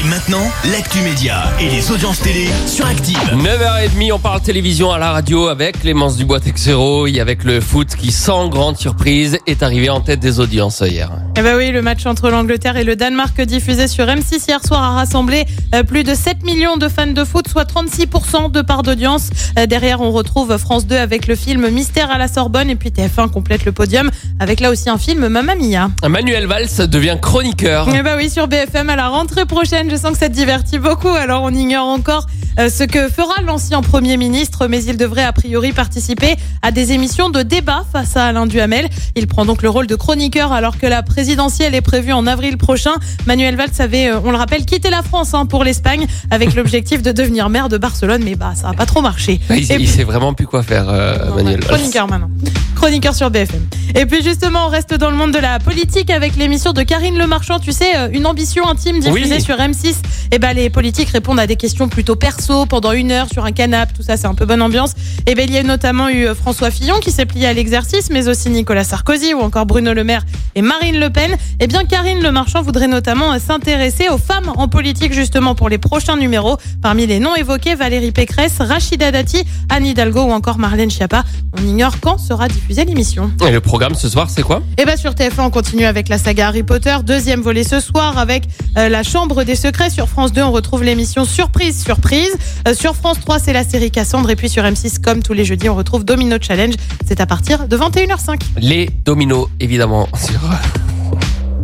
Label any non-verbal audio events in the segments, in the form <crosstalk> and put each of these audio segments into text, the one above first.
Et maintenant, l'actu média et les audiences télé sur Active. 9h30, on parle télévision à la radio avec Clémence Dubois-Texero et avec le foot qui, sans grande surprise, est arrivé en tête des audiences hier. Eh ben oui, le match entre l'Angleterre et le Danemark diffusé sur M6 hier soir a rassemblé euh, plus de 7 millions de fans de foot, soit 36% de part d'audience. Euh, Derrière, on retrouve France 2 avec le film Mystère à la Sorbonne et puis TF1 complète le podium avec là aussi un film Mamma Mia. Manuel Valls devient chroniqueur. Eh ben oui, sur BFM à la rentrée prochaine, je sens que ça te divertit beaucoup. Alors on ignore encore ce que fera l'ancien Premier ministre, mais il devrait a priori participer à des émissions de débat face à Alain Duhamel. Il prend donc le rôle de chroniqueur alors que la présidentielle est prévue en avril prochain. Manuel Valls avait, euh, on le rappelle, quitté la France hein, pour l'Espagne avec <laughs> l'objectif de devenir maire de Barcelone, mais bah ça a pas trop marché. Il, Et il sait vraiment plus quoi faire, euh, non, Manuel Valls. Chroniqueur maintenant. Chroniqueur sur BFM. Et puis justement, on reste dans le monde de la politique avec l'émission de Karine Le Marchand. Tu sais, euh, une ambition intime diffusée Oui. sur M6. Et ben les politiques répondent à des questions plutôt perso pendant une heure sur un canapé. Tout ça, c'est un peu bonne ambiance. Et ben il y a notamment eu euh, François Fillon qui s'est plié à l'exercice, mais aussi Nicolas Sarkozy ou encore Bruno Le Maire et Marine Le Pen. Et bien Karine Le Marchand voudrait notamment euh, s'intéresser aux femmes en politique justement pour les prochains numéros. Parmi les noms évoqués, Valérie Pécresse, Rachida Dati, Anne Hidalgo ou encore Marlène Schiappa. On ignore quand sera diffusée l'émission. Et le programme ce soir, c'est quoi? Et bah sur TF1, on continue avec la saga Harry Potter, deuxième volet ce soir avec euh, la Chambre des Secrets. Sur France 2, on retrouve l'émission Surprise, Surprise. Euh, sur France 3, c'est la série Cassandre. Et puis sur M6, comme tous les jeudis, on retrouve Domino Challenge. C'est à partir de 21h05. Les dominos, évidemment. sur-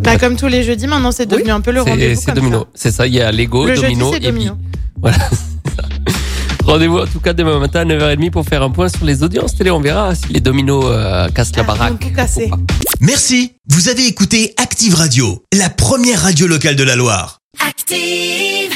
Bah comme tous les jeudis, maintenant c'est devenu un peu le rendez-vous. c'est comme domino. ça. C'est ça, il y a Lego, Le jeudi, domino c'est et domino. <laughs> Voilà. Rendez-vous en tout cas demain matin à 9h30 pour faire un point sur les audiences télé. On verra si les dominos euh, cassent la Ah, baraque. ou pas. Merci. Vous avez écouté Active Radio, la première radio locale de la Loire. Active.